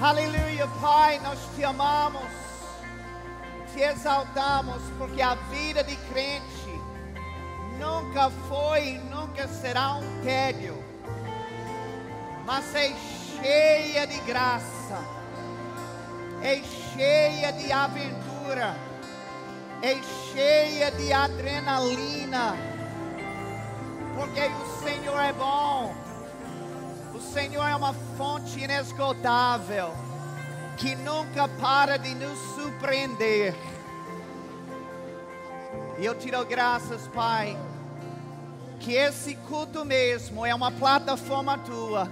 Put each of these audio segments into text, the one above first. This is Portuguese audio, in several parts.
Aleluia, Pai, nós te amamos, te exaltamos, porque a vida de crente nunca foi e nunca será um tédio, mas é cheia de graça, é cheia de aventura, é cheia de adrenalina, porque o Senhor é bom. O Senhor é uma fonte inesgotável que nunca para de nos surpreender. E eu te dou graças, Pai, que esse culto mesmo é uma plataforma tua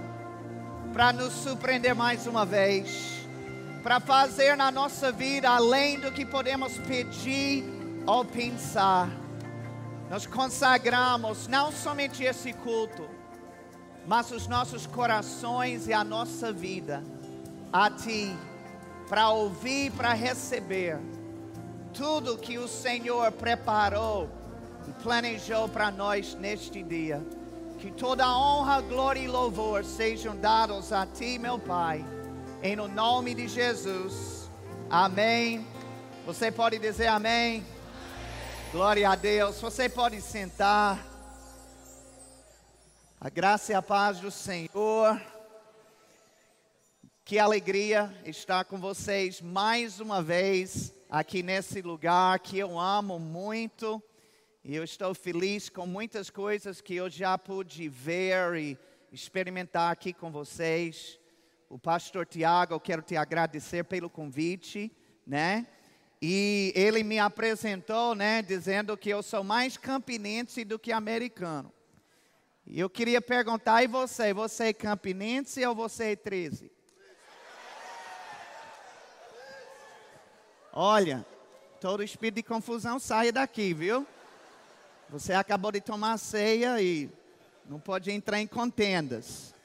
para nos surpreender mais uma vez, para fazer na nossa vida além do que podemos pedir ou pensar. Nós consagramos não somente esse culto, mas os nossos corações e a nossa vida a Ti, para ouvir, para receber tudo que o Senhor preparou e planejou para nós neste dia. Que toda honra, glória e louvor sejam dados a Ti, meu Pai, em nome de Jesus. Amém. Você pode dizer amém? amém. Glória a Deus. Você pode sentar. A graça e a paz do Senhor. Que alegria estar com vocês mais uma vez aqui nesse lugar que eu amo muito. E eu estou feliz com muitas coisas que eu já pude ver e experimentar aqui com vocês. O pastor Tiago, eu quero te agradecer pelo convite, né? E ele me apresentou, né, dizendo que eu sou mais campinense do que americano. E eu queria perguntar, e você? Você é campinense ou você é 13? Olha, todo espírito de confusão sai daqui, viu? Você acabou de tomar ceia e não pode entrar em contendas.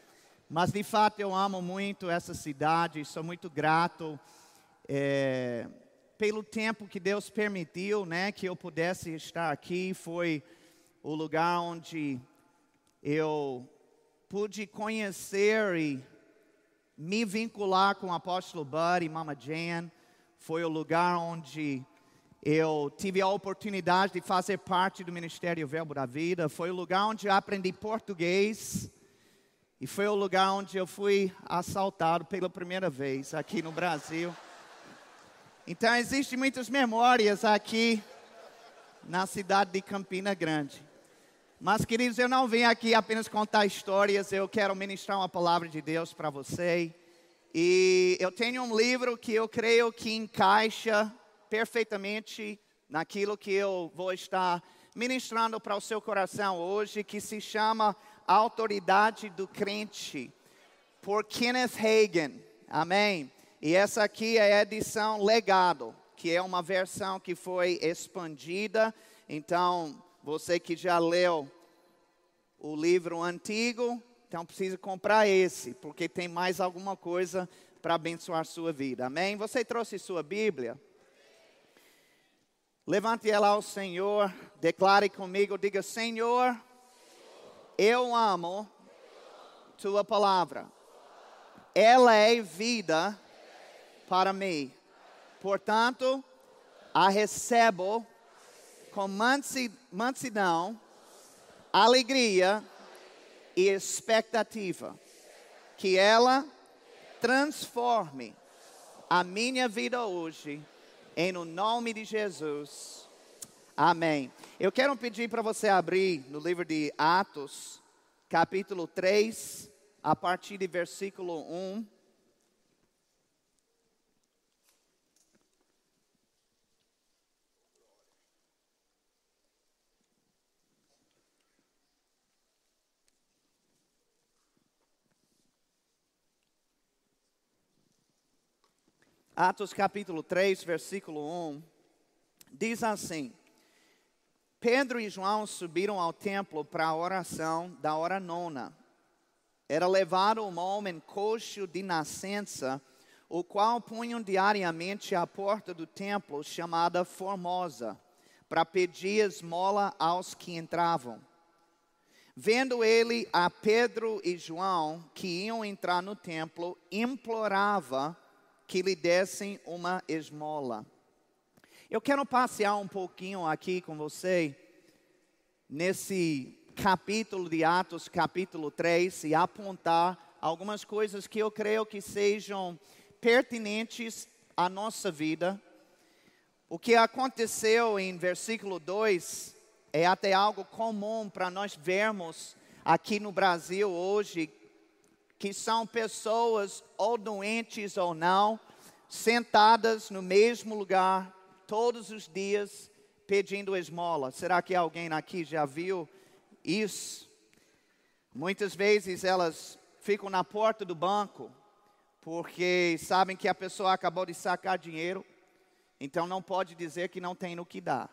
Mas de fato eu amo muito essa cidade, sou muito grato é, pelo tempo que Deus permitiu, né, que eu pudesse estar aqui. Foi o lugar onde eu pude conhecer e me vincular com o apóstolo Bud e Mama Jan. Foi o lugar onde eu tive a oportunidade de fazer parte do Ministério Verbo da Vida. Foi o lugar onde eu aprendi português. E foi o lugar onde eu fui assaltado pela primeira vez aqui no Brasil. Então, existem muitas memórias aqui na cidade de Campina Grande. Mas, queridos, eu não vim aqui apenas contar histórias, eu quero ministrar uma palavra de Deus para você. E eu tenho um livro que eu creio que encaixa perfeitamente naquilo que eu vou estar ministrando para o seu coração hoje, que se chama A Autoridade do Crente, por Kenneth Hagin. Amém? E essa aqui é a edição Legado, que é uma versão que foi expandida. Então, você que já leu o livro antigo, então precisa comprar esse, porque tem mais alguma coisa para abençoar sua vida. Amém? Você trouxe sua Bíblia? Levante ela ao Senhor, declare comigo, diga: Senhor, eu amo tua palavra. Ela é vida para mim. Portanto, a recebo com mansidão, alegria e expectativa. Que ela transforme a minha vida hoje, em no nome de Jesus. Amém. Eu quero pedir para você abrir no livro de Atos, capítulo 3, a partir de versículo 1. Atos capítulo 3, versículo 1, diz assim: Pedro e João subiram ao templo para a oração da hora nona. Era levado um homem coxo de nascença, o qual punham diariamente à porta do templo, chamada Formosa, para pedir esmola aos que entravam. Vendo ele a Pedro e João que iam entrar no templo, implorava que lhe dessem uma esmola. Eu quero passear um pouquinho aqui com você, nesse capítulo de Atos, capítulo 3, e apontar algumas coisas que eu creio que sejam pertinentes à nossa vida. O que aconteceu em versículo 2 é até algo comum para nós vermos aqui no Brasil hoje, que são pessoas, ou doentes ou não, sentadas no mesmo lugar todos os dias pedindo esmola. Será que alguém aqui já viu isso? Muitas vezes elas ficam na porta do banco porque sabem que a pessoa acabou de sacar dinheiro, então não pode dizer que não tem no que dar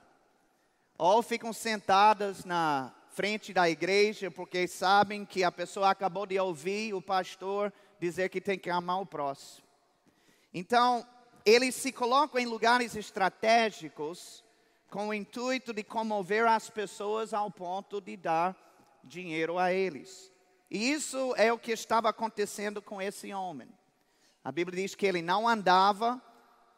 ou ficam sentadas na frente da igreja porque sabem que a pessoa acabou de ouvir o pastor dizer que tem que amar o próximo. Então, eles se colocam em lugares estratégicos com o intuito de comover as pessoas ao ponto de dar dinheiro a eles. E isso é o que estava acontecendo com esse homem. A Bíblia diz que ele não andava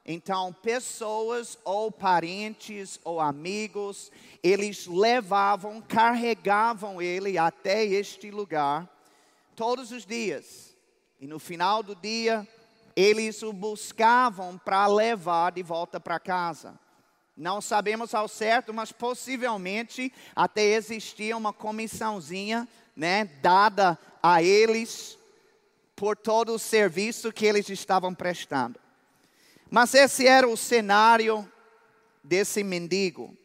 então, pessoas ou parentes ou amigos, eles levavam, carregavam ele até este lugar todos os dias. E no final do dia, eles o buscavam para levar de volta para casa. Não sabemos ao certo, mas possivelmente até existia uma comissãozinha, né, dada a eles por todo o serviço que eles estavam prestando. Mas esse era o cenário desse mendigo.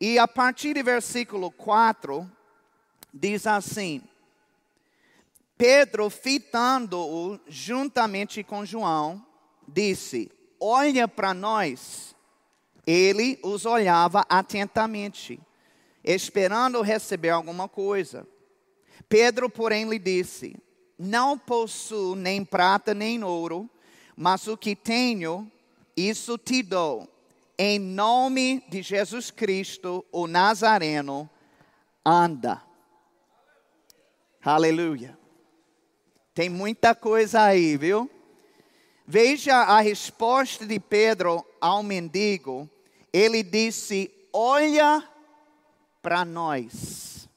E a partir do versículo 4, diz assim: Pedro, fitando-o juntamente com João, disse: Olha para nós. Ele os olhava atentamente, esperando receber alguma coisa. Pedro, porém, lhe disse: Não possuo nem prata nem ouro mas o que tenho, isso te dou. Em nome de Jesus Cristo, o Nazareno, anda. Aleluia. Tem muita coisa aí, viu? Veja a resposta de Pedro ao mendigo. Ele disse: Olha para nós.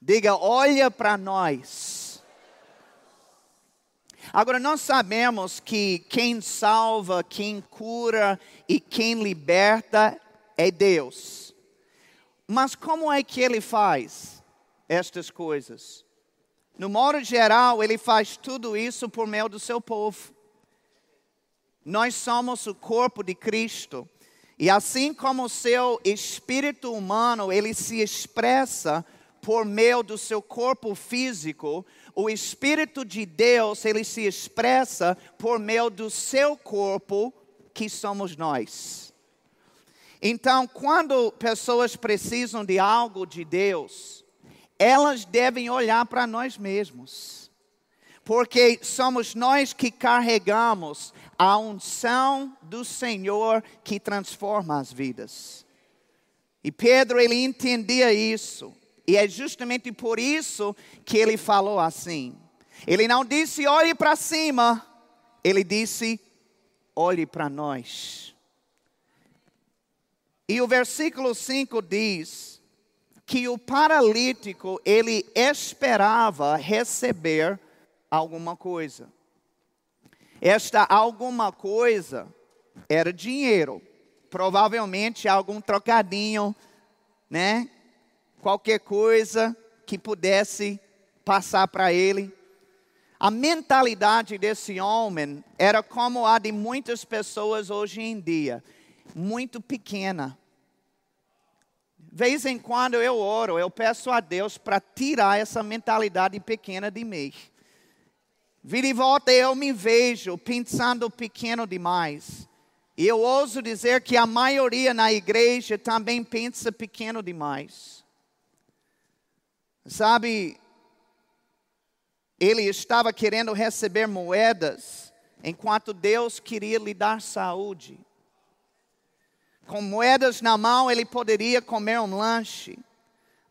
Diga: Olha para nós. Agora, nós sabemos que quem salva, quem cura e quem liberta é Deus. Mas como é que ele faz estas coisas? No modo geral, ele faz tudo isso por meio do seu povo. Nós somos o corpo de Cristo. E assim como o seu espírito humano, ele se expressa por meio do seu corpo físico, o Espírito de Deus, ele se expressa por meio do seu corpo, que somos nós. Então, quando pessoas precisam de algo de Deus, elas devem olhar para nós mesmos. Porque somos nós que carregamos a unção do Senhor que transforma as vidas. E Pedro, ele entendia isso. E é justamente por isso que ele falou assim. Ele não disse olhe para cima, ele disse olhe para nós. E o versículo 5 diz que o paralítico ele esperava receber alguma coisa. Esta alguma coisa era dinheiro, provavelmente algum trocadinho, né? Qualquer coisa que pudesse passar para ele. A mentalidade desse homem era como a de muitas pessoas hoje em dia, muito pequena. Vez em quando eu oro, eu peço a Deus para tirar essa mentalidade pequena de mim. Vira e volta eu me vejo pensando pequeno demais. E eu ouso dizer que a maioria na igreja também pensa pequeno demais. Sabe, ele estava querendo receber moedas, enquanto Deus queria lhe dar saúde. Com moedas na mão, ele poderia comer um lanche,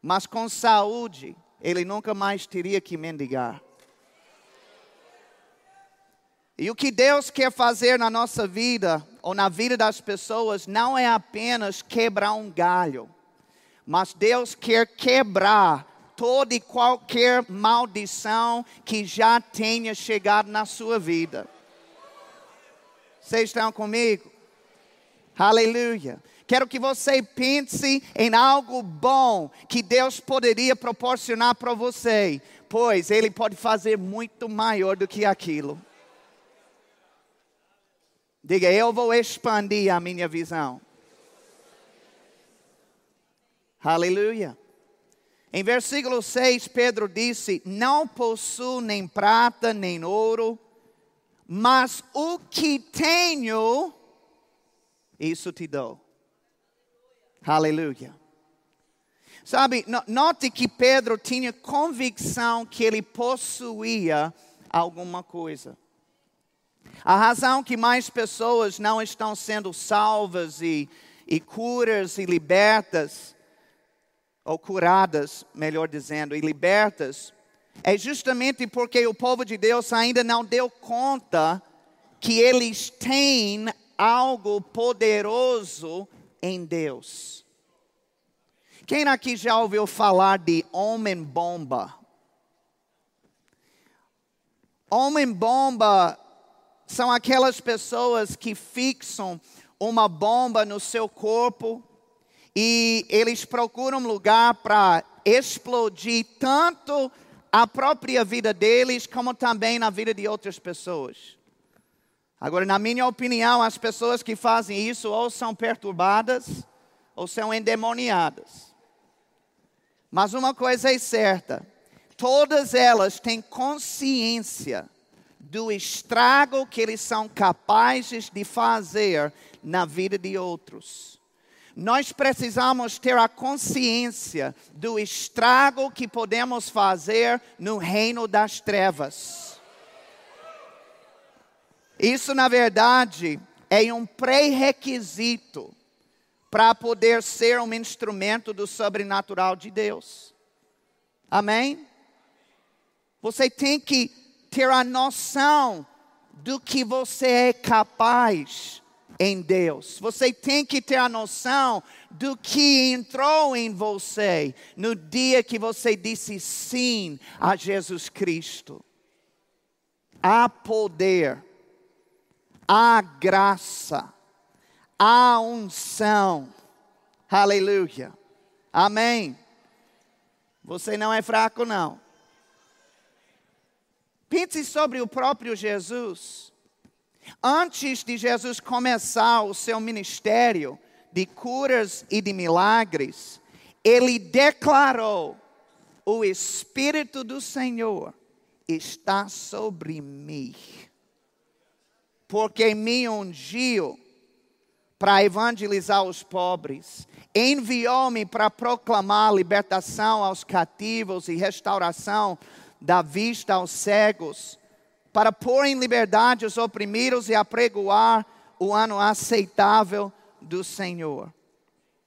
mas com saúde, ele nunca mais teria que mendigar. E o que Deus quer fazer na nossa vida, ou na vida das pessoas, não é apenas quebrar um galho, mas Deus quer quebrar toda e qualquer maldição que já tenha chegado na sua vida. Vocês estão comigo? Aleluia. Quero que você pense em algo bom que Deus poderia proporcionar para você, pois Ele pode fazer muito maior do que aquilo. Diga, eu vou expandir a minha visão. Aleluia. Em versículo 6, Pedro disse: Não possuo nem prata nem ouro, mas o que tenho, isso te dou. Aleluia. Sabe, note que Pedro tinha convicção que ele possuía alguma coisa. A razão que mais pessoas não estão sendo salvas e, e curas e libertas, ou curadas, melhor dizendo, e libertas, é justamente porque o povo de Deus ainda não deu conta que eles têm algo poderoso em Deus. Quem aqui já ouviu falar de homem-bomba? Homem-bomba são aquelas pessoas que fixam uma bomba no seu corpo e eles procuram um lugar para explodir tanto a própria vida deles como também na vida de outras pessoas. Agora, na minha opinião, as pessoas que fazem isso ou são perturbadas ou são endemoniadas. Mas uma coisa é certa: todas elas têm consciência do estrago que eles são capazes de fazer na vida de outros. Nós precisamos ter a consciência do estrago que podemos fazer no reino das trevas. Isso, na verdade, é um pré-requisito para poder ser um instrumento do sobrenatural de Deus. Amém? Você tem que ter a noção do que você é capaz em Deus. Você tem que ter a noção do que entrou em você no dia que você disse sim a Jesus Cristo. Há poder, há graça, há unção. Aleluia. Amém. Você não é fraco, não. Pense sobre o próprio Jesus. Antes de Jesus começar o seu ministério de curas e de milagres, ele declarou: O Espírito do Senhor está sobre mim, porque me ungiu para evangelizar os pobres, enviou-me para proclamar libertação aos cativos e restauração da vista aos cegos, para pôr em liberdade os oprimidos e apregoar o ano aceitável do Senhor.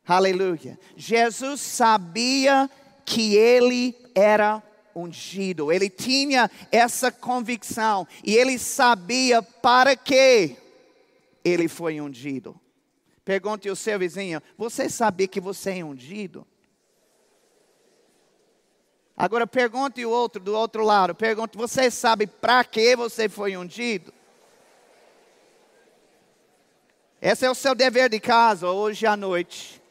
Aleluia. Jesus sabia que ele era ungido, ele tinha essa convicção e ele sabia para que ele foi ungido. Pergunte ao seu vizinho: Você sabia que você é ungido? Agora pergunte o outro do outro lado. Pergunte: você sabe para que você foi ungido? Esse é o seu dever de casa hoje à noite.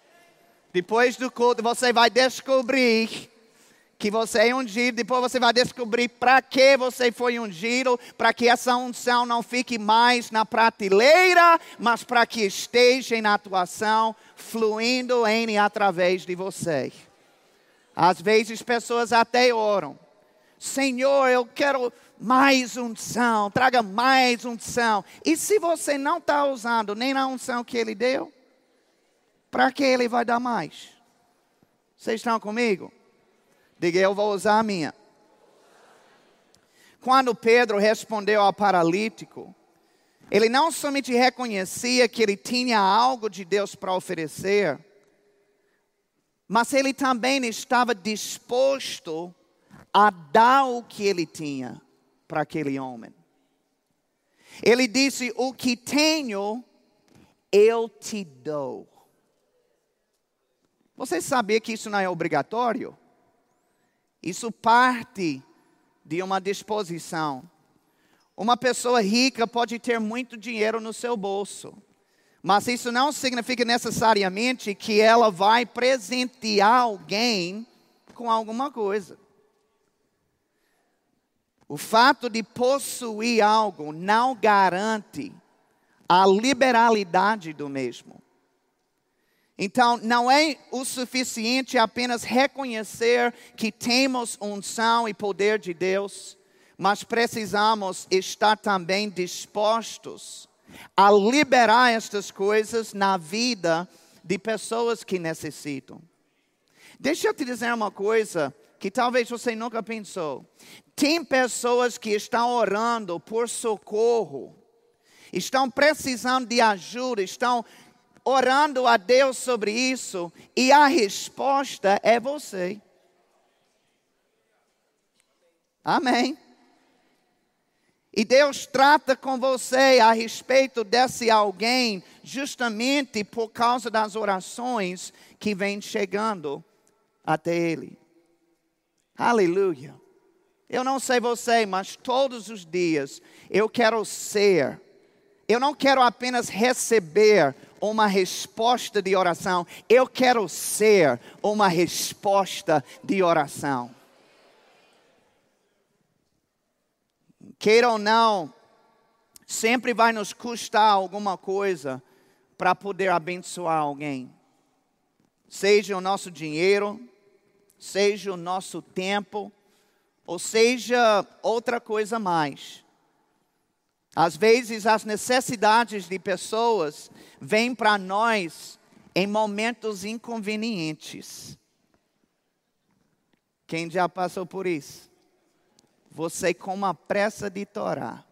Depois do culto, você vai descobrir que você é ungido. Depois você vai descobrir para que você foi ungido. Para que essa unção não fique mais na prateleira, mas para que esteja em atuação, fluindo em e através de você. Às vezes pessoas até oram. Senhor, eu quero mais unção, traga mais unção. E se você não está usando nem na unção que ele deu, para que ele vai dar mais? Vocês estão comigo? Diga, eu vou usar a minha. Quando Pedro respondeu ao paralítico, ele não somente reconhecia que ele tinha algo de Deus para oferecer, mas ele também estava disposto a dar o que ele tinha para aquele homem. Ele disse: O que tenho, eu te dou. Você sabia que isso não é obrigatório? Isso parte de uma disposição. Uma pessoa rica pode ter muito dinheiro no seu bolso, mas isso não significa necessariamente que ela vai presentear alguém com alguma coisa. O fato de possuir algo não garante a liberalidade do mesmo. Então, não é o suficiente apenas reconhecer que temos unção e poder de Deus, mas precisamos estar também dispostos a liberar estas coisas na vida de pessoas que necessitam. Deixa eu te dizer uma coisa que talvez você nunca pensou. Tem pessoas que estão orando por socorro, estão precisando de ajuda, estão orando a Deus sobre isso, e a resposta é você. Amém. E Deus trata com você a respeito desse alguém, justamente por causa das orações que vêm chegando até Ele. Aleluia. Eu não sei você, mas todos os dias eu quero ser. Eu não quero apenas receber uma resposta de oração, eu quero ser uma resposta de oração. Queira ou não, sempre vai nos custar alguma coisa para poder abençoar alguém. Seja o nosso dinheiro, seja o nosso tempo, ou seja outra coisa mais. Às vezes as necessidades de pessoas vêm para nós em momentos inconvenientes. Quem já passou por isso? Você com uma pressa de torar.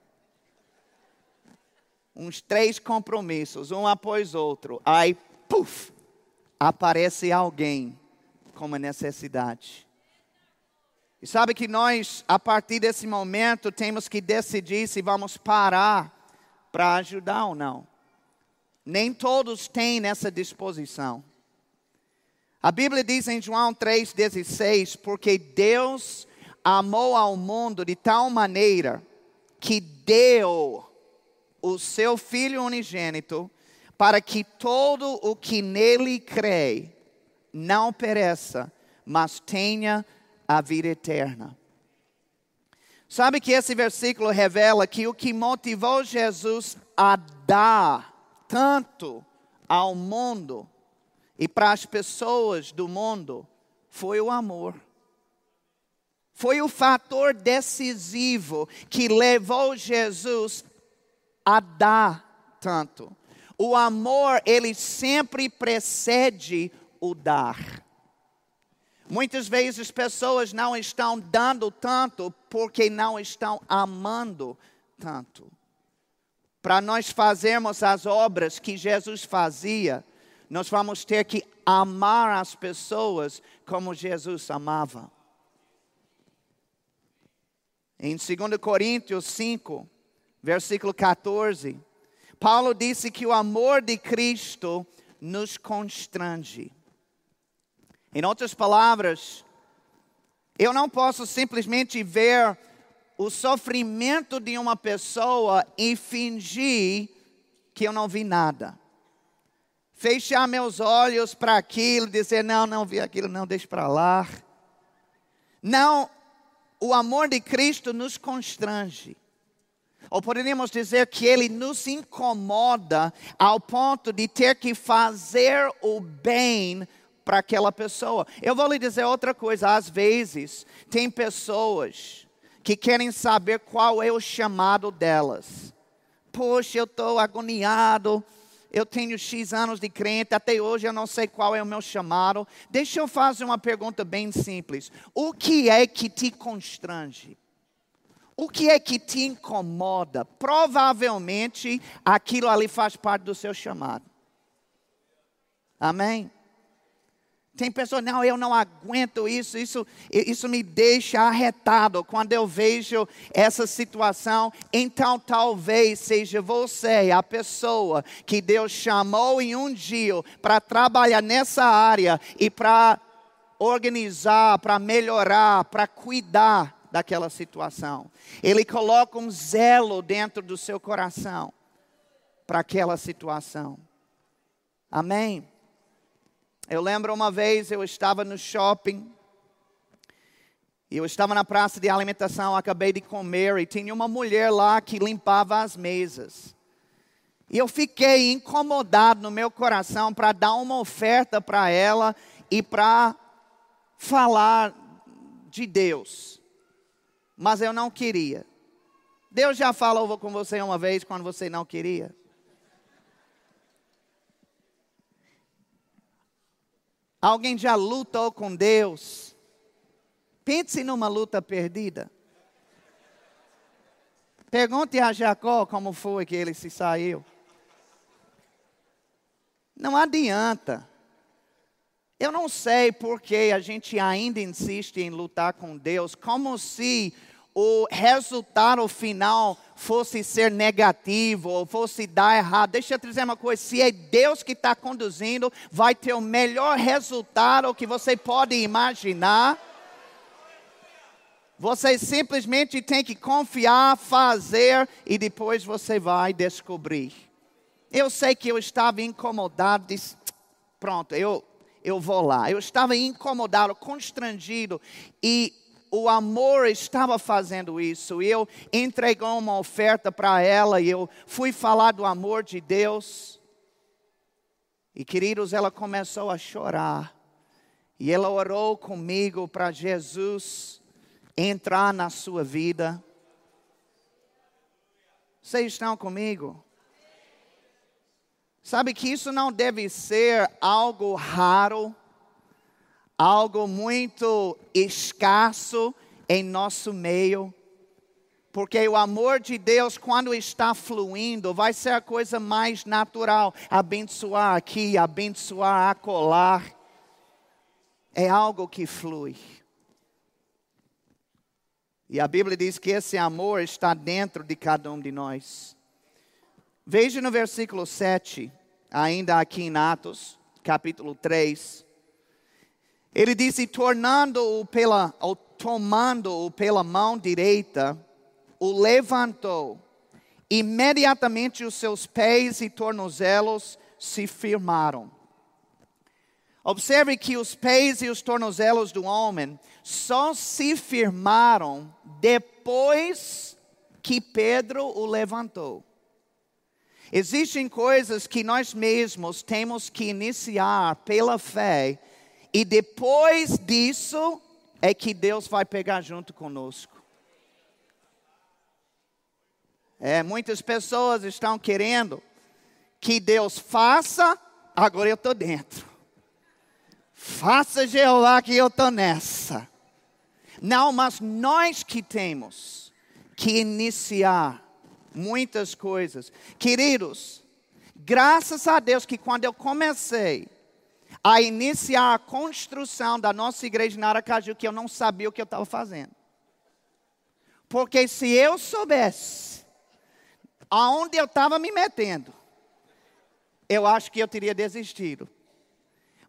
Uns três compromissos, um após outro. Aí, puf, aparece alguém com uma necessidade. E sabe que nós, a partir desse momento, temos que decidir se vamos parar para ajudar ou não. Nem todos têm essa disposição. A Bíblia diz em João 3,16: Porque Deus amou ao mundo de tal maneira que deu o seu Filho unigênito para que todo o que nele crê não pereça, mas tenha a vida eterna. Sabe que esse versículo revela que o que motivou Jesus a dar tanto ao mundo e para as pessoas do mundo foi o amor foi o fator decisivo que levou Jesus a dar tanto. O amor, ele sempre precede o dar. Muitas vezes pessoas não estão dando tanto porque não estão amando tanto. Para nós fazermos as obras que Jesus fazia, nós vamos ter que amar as pessoas como Jesus amava. Em 2 Coríntios 5, versículo 14, Paulo disse que o amor de Cristo nos constrange. Em outras palavras, eu não posso simplesmente ver o sofrimento de uma pessoa e fingir que eu não vi nada. Fechar meus olhos para aquilo, dizer, não, não vi aquilo, não, deixe para lá. Não, o amor de Cristo nos constrange. Ou poderíamos dizer que ele nos incomoda ao ponto de ter que fazer o bem para aquela pessoa. Eu vou lhe dizer outra coisa: às vezes, tem pessoas que querem saber qual é o chamado delas. Poxa, eu estou agoniado, eu tenho X anos de crente, até hoje eu não sei qual é o meu chamado. Deixa eu fazer uma pergunta bem simples: o que é que te constrange? O que é que te incomoda? Provavelmente aquilo ali faz parte do seu chamado. Amém? Tem pessoas, não, eu não aguento isso, isso, isso me deixa arretado quando eu vejo essa situação. Então, talvez seja você a pessoa que Deus chamou em um dia para trabalhar nessa área e para organizar, para melhorar, para cuidar daquela situação. Ele coloca um zelo dentro do seu coração para aquela situação. Amém? Eu lembro uma vez eu estava no shopping, eu estava na praça de alimentação, acabei de comer, e tinha uma mulher lá que limpava as mesas. E eu fiquei incomodado no meu coração para dar uma oferta para ela e para falar de Deus. Mas eu não queria. Deus já falou com você uma vez quando você não queria. Alguém já lutou com Deus? Pense numa luta perdida. Pergunte a Jacó como foi que ele se saiu. Não adianta. Eu não sei por que a gente ainda insiste em lutar com Deus, como se o resultado final fosse ser negativo ou fosse dar errado. Deixa eu te dizer uma coisa: se é Deus que está conduzindo, vai ter o melhor resultado que você pode imaginar. Você simplesmente tem que confiar, fazer e depois você vai descobrir. Eu sei que eu estava incomodado, disse, pronto, eu, eu vou lá. Eu estava incomodado, constrangido e o amor estava fazendo isso. Eu entreguei uma oferta para ela e eu fui falar do amor de Deus. E queridos, ela começou a chorar. E ela orou comigo para Jesus entrar na sua vida. Vocês estão comigo? Sabe que isso não deve ser algo raro algo muito escasso em nosso meio. Porque o amor de Deus, quando está fluindo, vai ser a coisa mais natural. Abençoar aqui, abençoar acolá. É algo que flui. E a Bíblia diz que esse amor está dentro de cada um de nós. Veja no versículo 7, ainda aqui em Atos, capítulo 3. Ele disse: tornando-o pela, ou tomando-o pela mão direita, o levantou. Imediatamente os seus pés e tornozelos se firmaram. Observe que os pés e os tornozelos do homem só se firmaram depois que Pedro o levantou. Existem coisas que nós mesmos temos que iniciar pela fé e depois disso é que Deus vai pegar junto conosco. É, muitas pessoas estão querendo que Deus faça, agora eu estou dentro. Faça Jeová que eu estou nessa. Não, mas nós que temos que iniciar muitas coisas. Queridos, graças a Deus que quando eu comecei a iniciar a construção da nossa igreja na Aracaju, que eu não sabia o que eu estava fazendo. Porque se eu soubesse aonde eu estava me metendo, eu acho que eu teria desistido.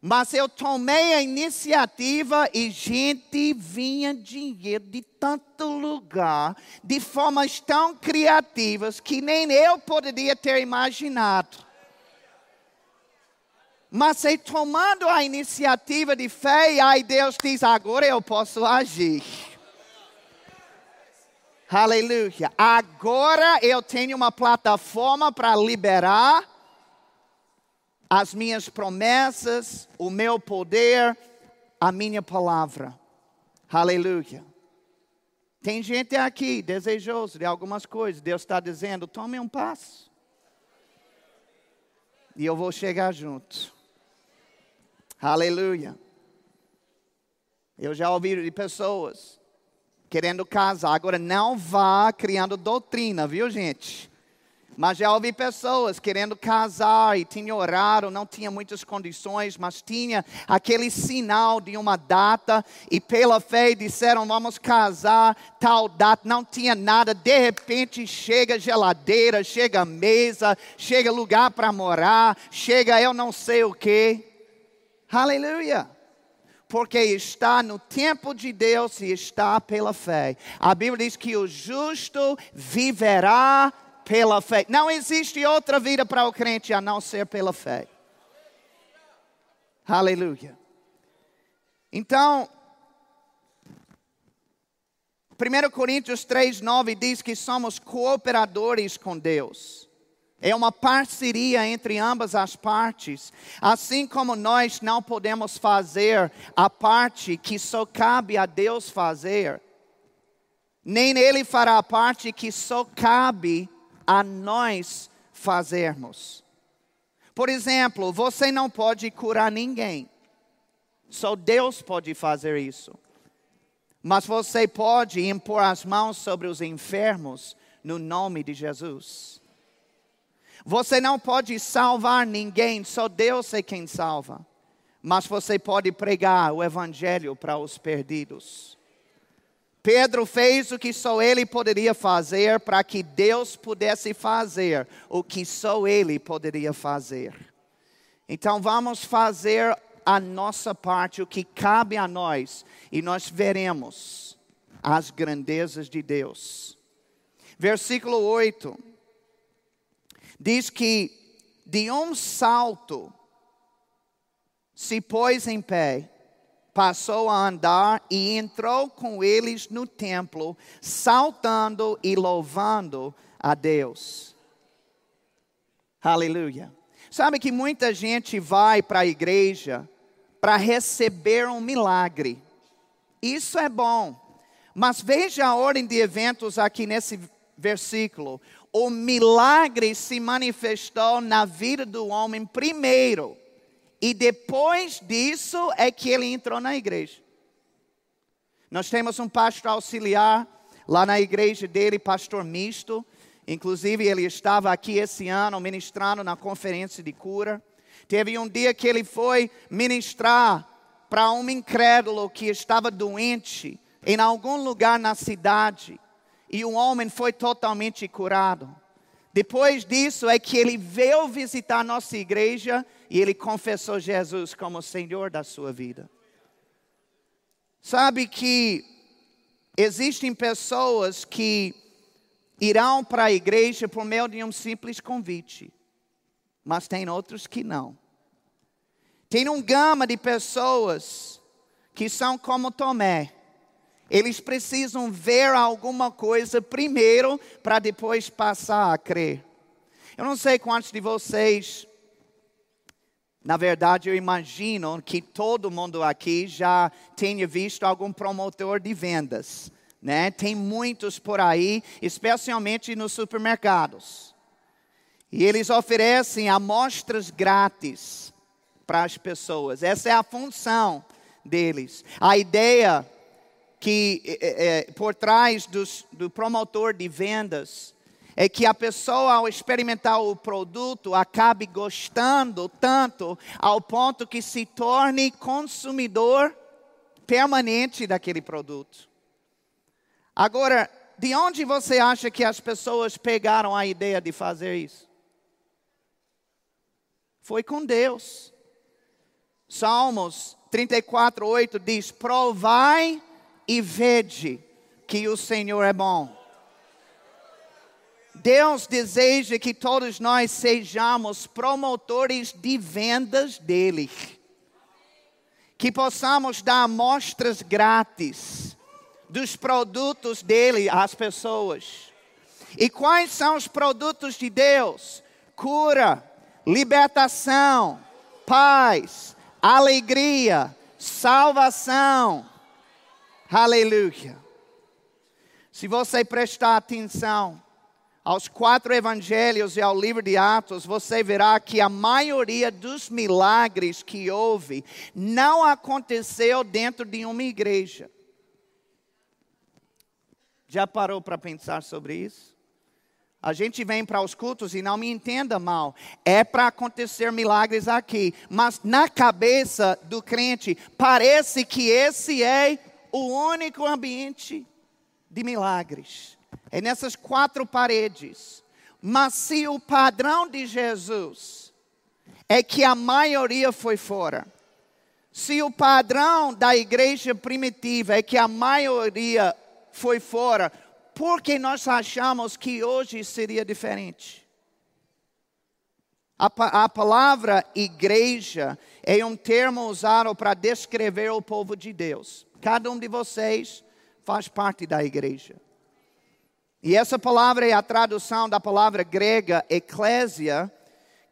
Mas eu tomei a iniciativa e gente vinha dinheiro de tanto lugar, de formas tão criativas que nem eu poderia ter imaginado. Mas aí tomando a iniciativa de fé, aí Deus diz: agora eu posso agir. Aleluia. Agora eu tenho uma plataforma para liberar as minhas promessas, o meu poder, a minha palavra. Aleluia. Tem gente aqui desejoso de algumas coisas. Deus está dizendo: tome um passo. E eu vou chegar junto. Aleluia. Eu já ouvi de pessoas querendo casar. Agora não vá criando doutrina, viu, gente? Mas já ouvi pessoas querendo casar e tinha horário, não tinha muitas condições, mas tinha aquele sinal de uma data e pela fé disseram vamos casar tal data, não tinha nada, de repente chega geladeira, chega mesa, chega lugar para morar, chega eu não sei o que. Aleluia porque está no tempo de Deus e está pela fé. A Bíblia diz que o justo viverá pela fé. Não existe outra vida para o crente a não ser pela fé. Aleluia. Então, 1 Coríntios 3, 9 diz que somos cooperadores com Deus. É uma parceria entre ambas as partes. Assim como nós não podemos fazer a parte que só cabe a Deus fazer, nem Ele fará a parte que só cabe a nós fazermos. Por exemplo, você não pode curar ninguém, só Deus pode fazer isso. Mas você pode impor as mãos sobre os enfermos no nome de Jesus. Você não pode salvar ninguém, só Deus é quem salva. Mas você pode pregar o Evangelho para os perdidos. Pedro fez o que só ele poderia fazer para que Deus pudesse fazer o que só ele poderia fazer. Então vamos fazer a nossa parte, o que cabe a nós, e nós veremos as grandezas de Deus. Versículo 8 diz que de um salto se pôs em pé passou a andar e entrou com eles no templo, saltando e louvando a Deus. Aleluia. Sabe que muita gente vai para a igreja para receber um milagre. Isso é bom. Mas veja a ordem de eventos aqui nesse versículo. O milagre se manifestou na vida do homem primeiro. E depois disso é que ele entrou na igreja. Nós temos um pastor auxiliar lá na igreja dele, pastor misto. Inclusive, ele estava aqui esse ano ministrando na conferência de cura. Teve um dia que ele foi ministrar para um incrédulo que estava doente em algum lugar na cidade. E o homem foi totalmente curado. Depois disso é que ele veio visitar nossa igreja e ele confessou Jesus como Senhor da sua vida. Sabe que existem pessoas que irão para a igreja por meio de um simples convite, mas tem outros que não. Tem um gama de pessoas que são como Tomé. Eles precisam ver alguma coisa primeiro para depois passar a crer. Eu não sei quantos de vocês na verdade, eu imagino que todo mundo aqui já tenha visto algum promotor de vendas. Né? Tem muitos por aí, especialmente nos supermercados. E eles oferecem amostras grátis para as pessoas. Essa é a função deles. A ideia que é, é, por trás dos, do promotor de vendas é que a pessoa, ao experimentar o produto, acabe gostando tanto ao ponto que se torne consumidor permanente daquele produto. Agora, de onde você acha que as pessoas pegaram a ideia de fazer isso? Foi com Deus. Salmos 34, 8 diz: Provai e vede que o Senhor é bom. Deus deseja que todos nós sejamos promotores de vendas dele. Que possamos dar amostras grátis dos produtos dele às pessoas. E quais são os produtos de Deus? Cura, libertação, paz, alegria, salvação. Aleluia. Se você prestar atenção, aos quatro evangelhos e ao livro de Atos, você verá que a maioria dos milagres que houve não aconteceu dentro de uma igreja. Já parou para pensar sobre isso? A gente vem para os cultos e não me entenda mal, é para acontecer milagres aqui, mas na cabeça do crente parece que esse é o único ambiente de milagres. É nessas quatro paredes. Mas se o padrão de Jesus é que a maioria foi fora, se o padrão da igreja primitiva é que a maioria foi fora, por que nós achamos que hoje seria diferente? A, a palavra igreja é um termo usado para descrever o povo de Deus. Cada um de vocês faz parte da igreja. E essa palavra é a tradução da palavra grega eclésia,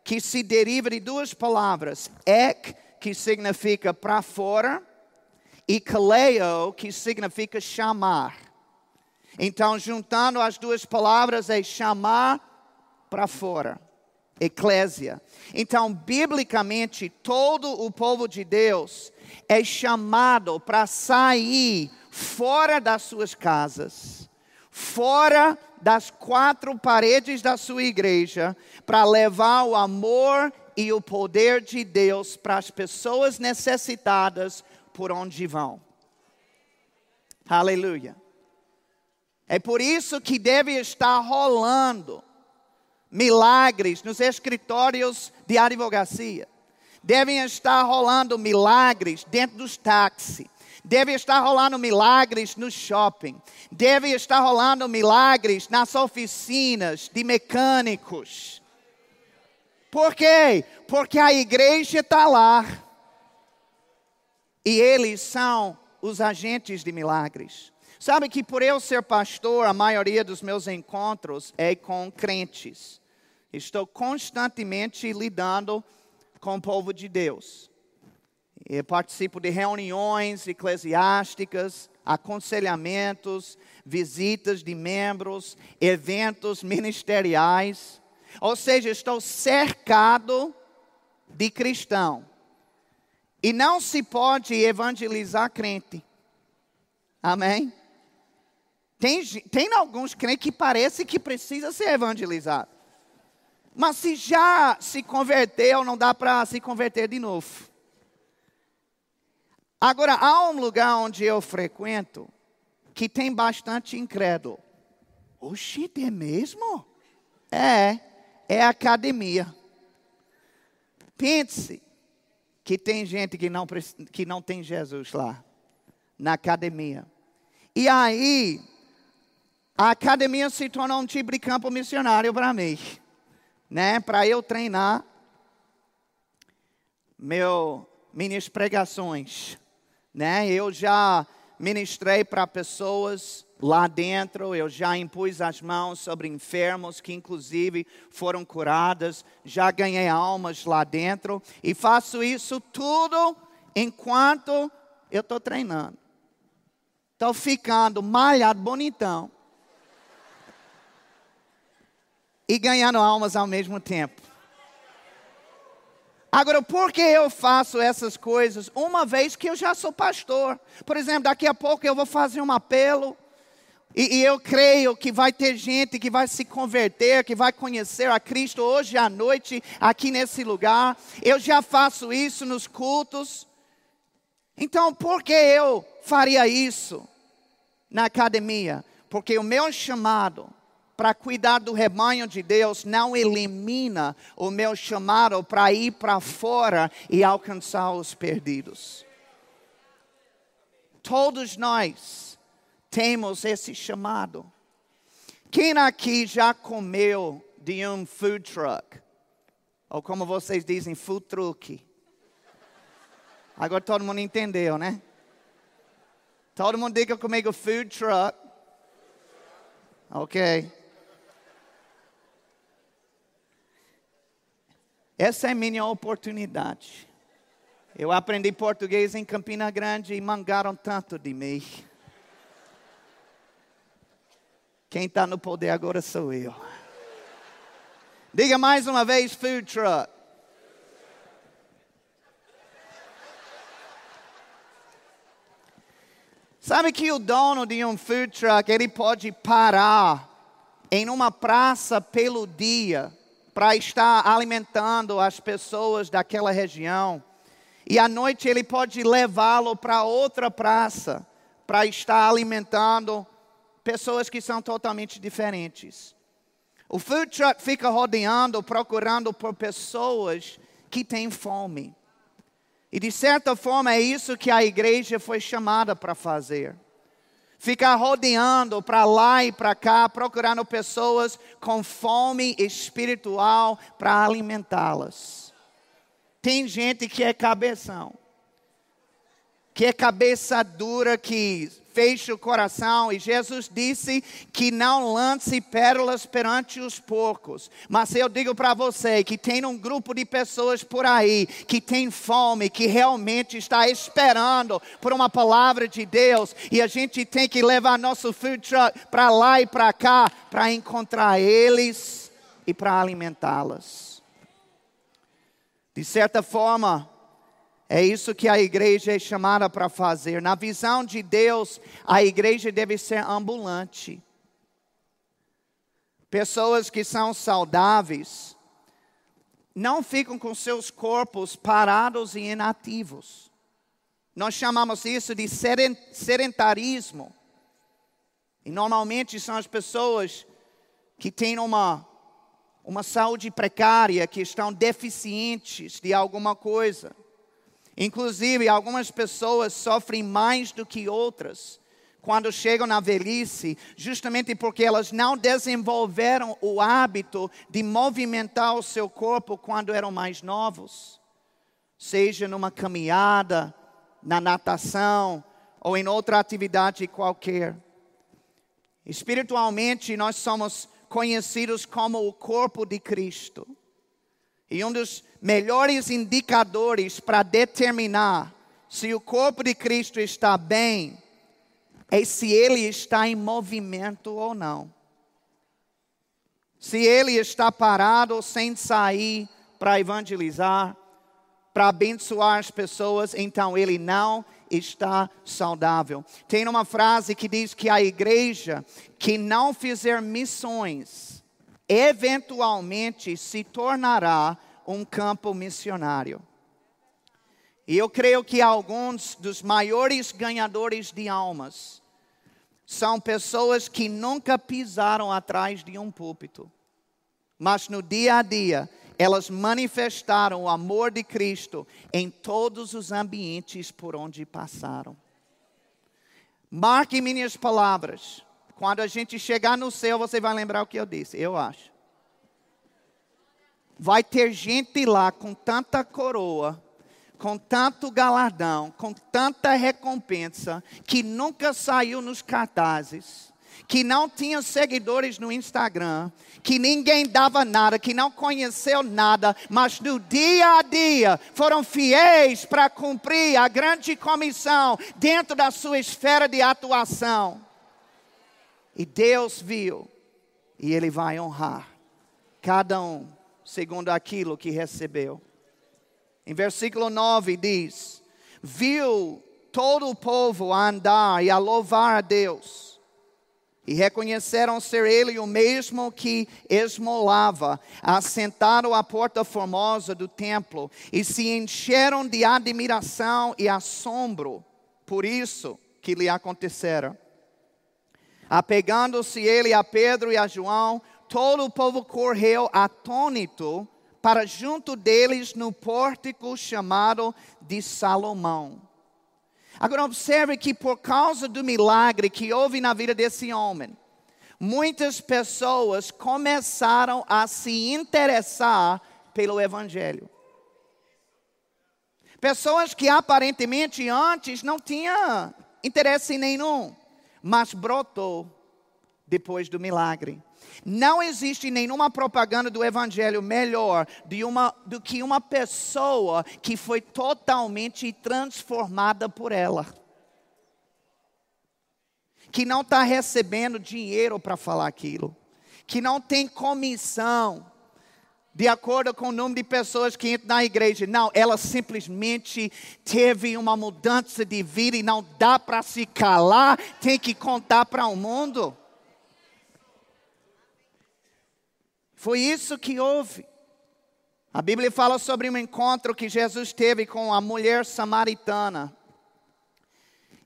que se deriva de duas palavras: ek que significa para fora, e kaleo, que significa chamar. Então, juntando as duas palavras, é chamar para fora. Eclésia. Então, biblicamente, todo o povo de Deus é chamado para sair fora das suas casas, fora das quatro paredes da sua igreja, para levar o amor e o poder de Deus para as pessoas necessitadas por onde vão. Aleluia. É por isso que deve estar rolando milagres nos escritórios de advocacia. Devem estar rolando milagres dentro dos táxis. Deve estar rolando milagres no shopping. Deve estar rolando milagres nas oficinas de mecânicos. Por quê? Porque a igreja está lá. E eles são os agentes de milagres. Sabe que por eu ser pastor, a maioria dos meus encontros é com crentes. Estou constantemente lidando com o povo de Deus. Eu participo de reuniões eclesiásticas, aconselhamentos, visitas de membros, eventos ministeriais. Ou seja, estou cercado de cristão. E não se pode evangelizar crente. Amém? Tem, tem alguns crentes que parece que precisa ser evangelizado. Mas se já se converteu, não dá para se converter de novo. Agora, há um lugar onde eu frequento que tem bastante incrédulo. Oxi, é mesmo? É é academia. Pense que tem gente que não, que não tem Jesus lá, na academia. E aí, a academia se tornou um tipo de campo missionário para mim, né? Para eu treinar meu, minhas pregações, né? Eu já ministrei para pessoas lá dentro, eu já impus as mãos sobre enfermos que, inclusive, foram curadas, já ganhei almas lá dentro, e faço isso tudo enquanto eu estou treinando. Estou ficando malhado, bonitão, e ganhando almas ao mesmo tempo. Agora, por que eu faço essas coisas? Uma vez que eu já sou pastor. Por exemplo, daqui a pouco eu vou fazer um apelo e, e, eu creio que vai ter gente que vai se converter, que vai conhecer a Cristo hoje à noite, aqui nesse lugar. Eu já faço isso nos cultos. Então, por que eu faria isso na academia? Porque o meu chamado para cuidar do rebanho de Deus não elimina o meu chamado para ir para fora e alcançar os perdidos. Todos nós temos esse chamado. Quem aqui já comeu de um food truck? Ou como vocês dizem, food truck? Agora todo mundo entendeu, né? Todo mundo diga comigo food truck. Ok. Essa é minha oportunidade. Eu aprendi português em Campina Grande e mangaram tanto de mim. Quem está no poder agora sou eu. Diga mais uma vez: food truck. Sabe que o dono de um food truck, ele pode parar em uma praça pelo dia para estar alimentando as pessoas daquela região. E à noite ele pode levá-lo para outra praça para estar alimentando pessoas que são totalmente diferentes. O food truck fica rodeando, procurando por pessoas que têm fome. E de certa forma é isso que a igreja foi chamada para fazer. Ficar rodeando para lá e para cá, procurando pessoas com fome espiritual para alimentá-las. Tem gente que é cabeção, que é cabeça dura, que fecha o coração. E Jesus disse que não lance pérolas perante os porcos. Mas eu digo para você que tem um grupo de pessoas por aí que tem fome, que realmente está esperando por uma palavra de Deus. E a gente tem que levar nosso food truck para lá e para cá para encontrar eles e para alimentá-las. De certa forma, é isso que a igreja é chamada para fazer. Na visão de Deus, a igreja deve ser ambulante. Pessoas que são saudáveis não ficam com seus corpos parados e inativos. Nós chamamos isso de sedentarismo. E normalmente são as pessoas que têm uma, uma saúde precária, que estão deficientes de alguma coisa. Inclusive, algumas pessoas sofrem mais do que outras quando chegam na velhice, justamente porque elas não desenvolveram o hábito de movimentar o seu corpo quando eram mais novos, seja numa caminhada, na natação ou em outra atividade qualquer. Espiritualmente, nós somos conhecidos como o corpo de Cristo. E um dos melhores indicadores para determinar se o corpo de Cristo está bem é se ele está em movimento ou não. Se ele está parado sem sair para evangelizar, para abençoar as pessoas, então ele não está saudável. Tem uma frase que diz que a igreja que não fizer missões, eventualmente se tornará um campo missionário. E eu creio que alguns dos maiores ganhadores de almas são pessoas que nunca pisaram atrás de um púlpito, mas no dia a dia elas manifestaram o amor de Cristo em todos os ambientes por onde passaram. Marque minhas palavras. Quando a gente chegar no céu, você vai lembrar o que eu disse, eu acho vai ter gente lá com tanta coroa, com tanto galardão, com tanta recompensa, que nunca saiu nos cartazes, que não tinha seguidores no Instagram, que ninguém dava nada, que não conheceu nada, mas no dia a dia foram fiéis para cumprir a grande comissão dentro da sua esfera de atuação. E Deus viu, e Ele vai honrar cada um segundo aquilo que recebeu. Em versículo 9 diz: Viu todo o povo a andar e a louvar a Deus, e reconheceram ser ele o mesmo que esmolava, assentado à porta formosa do templo, e se encheram de admiração e assombro por isso que lhe acontecera. Apegando-se ele a Pedro e a João, todo o povo correu atônito para junto deles no pórtico chamado de Salomão. Agora observe que por causa do milagre que houve na vida desse homem, muitas pessoas começaram a se interessar pelo evangelho. Pessoas que aparentemente antes não tinham interesse nenhum, mas brotou depois do milagre. Não existe nenhuma propaganda do Evangelho melhor uma, do que uma pessoa que foi totalmente transformada por ela. Que não está recebendo dinheiro para falar aquilo. Que não tem comissão de acordo com o número de pessoas que entram na igreja. Não, ela simplesmente teve uma mudança de vida e não dá para se calar, tem que contar para o mundo. Foi isso que houve. A Bíblia fala sobre um encontro que Jesus teve com a mulher samaritana.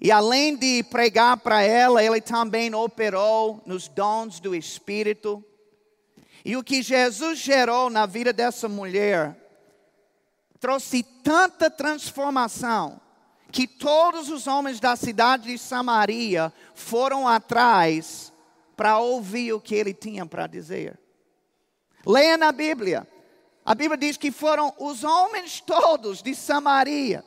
E além de pregar para ela, ele também operou nos dons do Espírito. E o que Jesus gerou na vida dessa mulher trouxe tanta transformação que todos os homens da cidade de Samaria foram atrás para ouvir o que ele tinha para dizer. Leia na Bíblia. A Bíblia diz que foram os homens todos de Samaria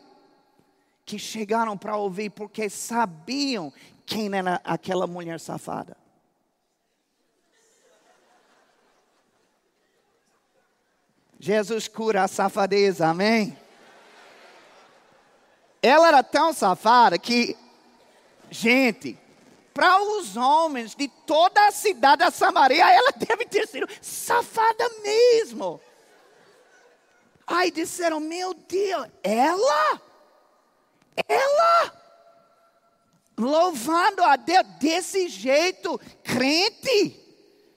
que chegaram para ouvir porque sabiam quem era aquela mulher safada. Jesus cura a safadeza, amém? Ela era tão safada que, gente, para os homens de toda a cidade da Samaria, ela deve ter sido safada mesmo. Aí disseram: Meu Deus, ela? Ela? Louvando a Deus desse jeito, crente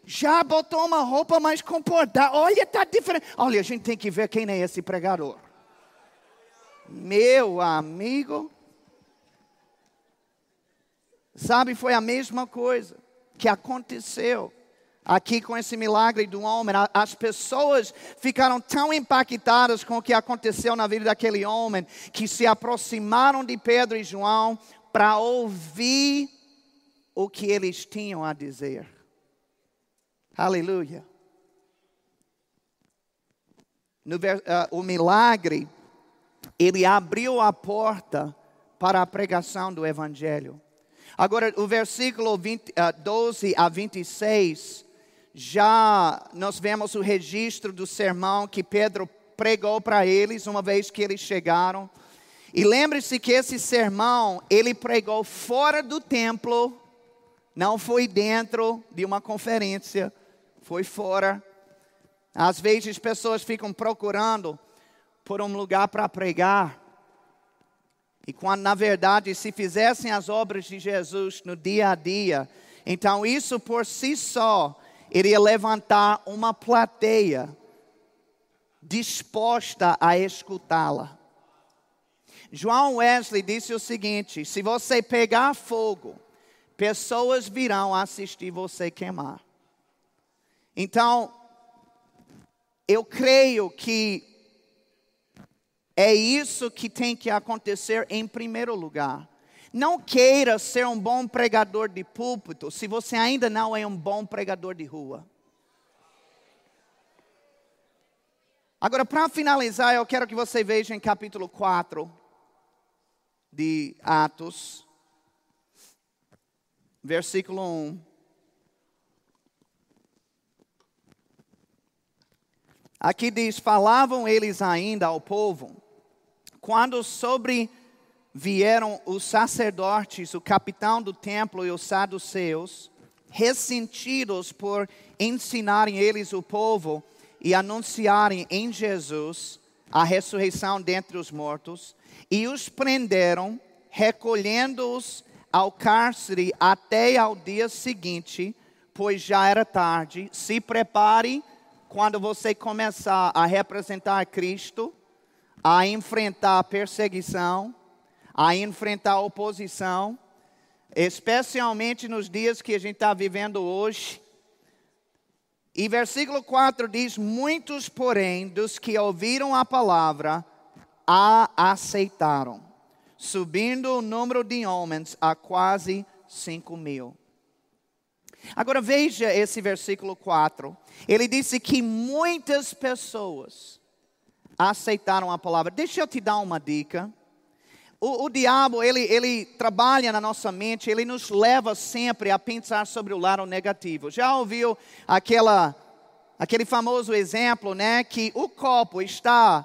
já botou uma roupa mais comportada. Olha, está diferente. Olha, a gente tem que ver quem é esse pregador. Meu amigo. Sabe, foi a mesma coisa que aconteceu aqui com esse milagre do homem. As pessoas ficaram tão impactadas com o que aconteceu na vida daquele homem que se aproximaram de Pedro e João para ouvir o que eles tinham a dizer. Aleluia. No, uh, o milagre, ele abriu a porta para a pregação do Evangelho. Agora, o versículo 20, uh, 12 a 26, já nós vemos o registro do sermão que Pedro pregou para eles uma vez que eles chegaram. E lembre-se que esse sermão ele pregou fora do templo, não foi dentro de uma conferência foi fora. Às vezes pessoas ficam procurando por um lugar para pregar. E quando na verdade se fizessem as obras de Jesus no dia a dia, então isso por si só iria levantar uma plateia disposta a escutá-la. João Wesley disse o seguinte: se você pegar fogo, pessoas virão assistir você queimar. Então, eu creio que é isso que tem que acontecer em primeiro lugar. Não queira ser um bom pregador de púlpito se você ainda não é um bom pregador de rua. Agora, para finalizar, eu quero que você veja em capítulo 4 de Atos, versículo 1. Aqui diz: falavam eles ainda ao povo, quando sobre vieram os sacerdotes, o capitão do templo e os saduceus, ressentidos por ensinarem eles o povo e anunciarem em Jesus a ressurreição dentre os mortos, e os prenderam, recolhendo-os ao cárcere até ao dia seguinte, pois já era tarde. Se prepare quando você começar a representar Cristo, a enfrentar perseguição, a enfrentar oposição, especialmente nos dias que a gente está vivendo hoje. E versículo 4 diz: Muitos, porém, dos que ouviram a palavra, a aceitaram, subindo o número de homens a quase cinco mil. Agora veja esse versículo 4. Ele disse que muitas pessoas aceitaram a palavra. Deixa eu te dar uma dica. O, o, diabo, ele, ele trabalha na nossa mente, ele nos leva sempre a pensar sobre o lado negativo. Já ouviu aquela, aquele famoso exemplo, né? Que o copo está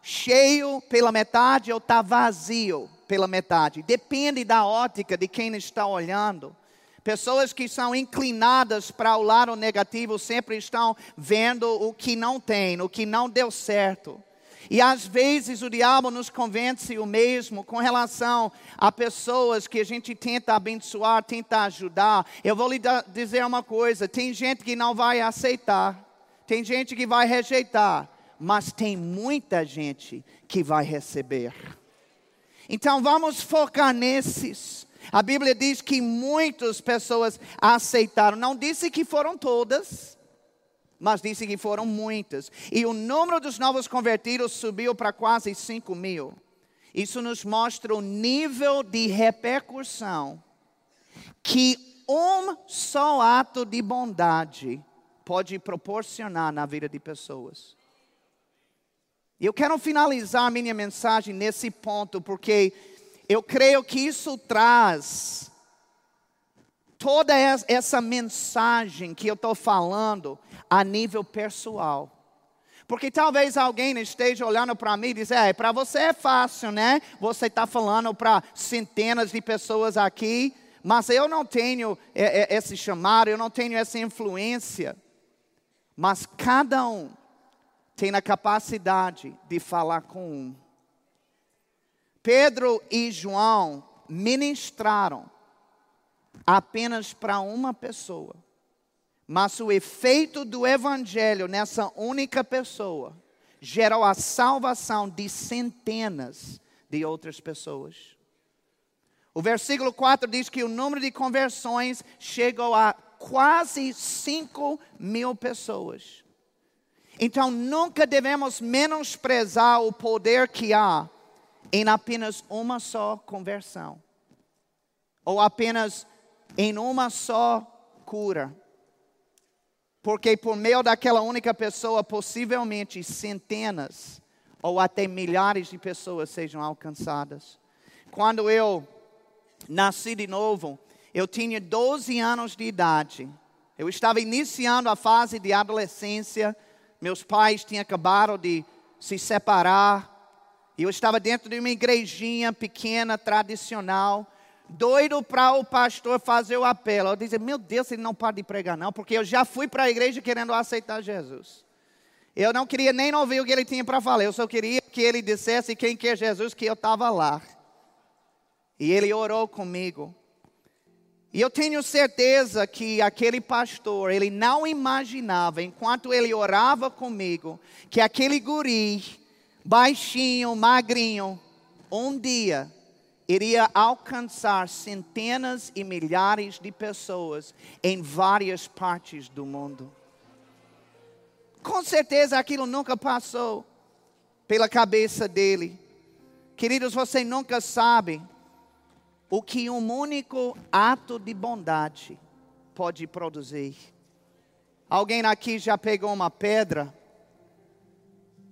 cheio pela metade ou está vazio pela metade. Depende da ótica de quem está olhando. Pessoas que são inclinadas para o lado negativo sempre estão vendo o que não tem, o que não deu certo. E às vezes o diabo nos convence o mesmo com relação a pessoas que a gente tenta abençoar, tenta ajudar. Eu vou lhe dizer uma coisa: tem gente que não vai aceitar. tem gente que vai rejeitar, mas tem muita gente que vai receber. Então vamos focar nesses. A Bíblia diz que muitas pessoas aceitaram. Não disse que foram todas, mas disse que foram muitas. E o número dos novos convertidos subiu para quase 5 mil. Isso nos mostra o nível de repercussão que um só ato de bondade pode proporcionar na vida de pessoas. Eu quero finalizar minha mensagem nesse ponto, porque eu creio que isso traz toda essa mensagem que eu estou falando a nível pessoal. Porque talvez alguém esteja olhando para mim e diz: é, para você é fácil, né? Você está falando para centenas de pessoas aqui, mas eu não tenho é, é, esse chamado, eu não tenho essa influência. Mas cada um tem a capacidade de falar com um. Pedro e João ministraram apenas para uma pessoa. Mas o efeito do evangelho nessa única pessoa gerou a salvação de centenas de outras pessoas. O versículo 4 diz que o número de conversões chegou a quase 5 mil pessoas. Então nunca devemos menosprezar o poder que há em apenas uma só conversão, ou apenas em uma só cura. Porque por meio daquela única pessoa, possivelmente centenas ou até milhares de pessoas sejam alcançadas. Quando eu nasci de novo, eu tinha 12 anos de idade. Eu estava iniciando a fase de adolescência. Meus pais tinham acabado de se separar. E eu estava dentro de uma igrejinha pequena, tradicional, doido para o pastor fazer o apelo. Eu dizia, meu Deus, ele não para de pregar, não, porque eu já fui para a igreja querendo aceitar Jesus. Eu não queria nem ouvir o que ele tinha para falar, eu só queria que ele dissesse quem que é Jesus, que eu estava lá. E ele orou comigo. E eu tenho certeza que aquele pastor, ele não imaginava, enquanto ele orava comigo, que aquele guri, baixinho, magrinho, um dia iria alcançar centenas e milhares de pessoas em várias partes do mundo. Com certeza aquilo nunca passou pela cabeça dele. Queridos, você nunca sabe o que um único ato de bondade pode produzir. Alguém aqui já pegou uma pedra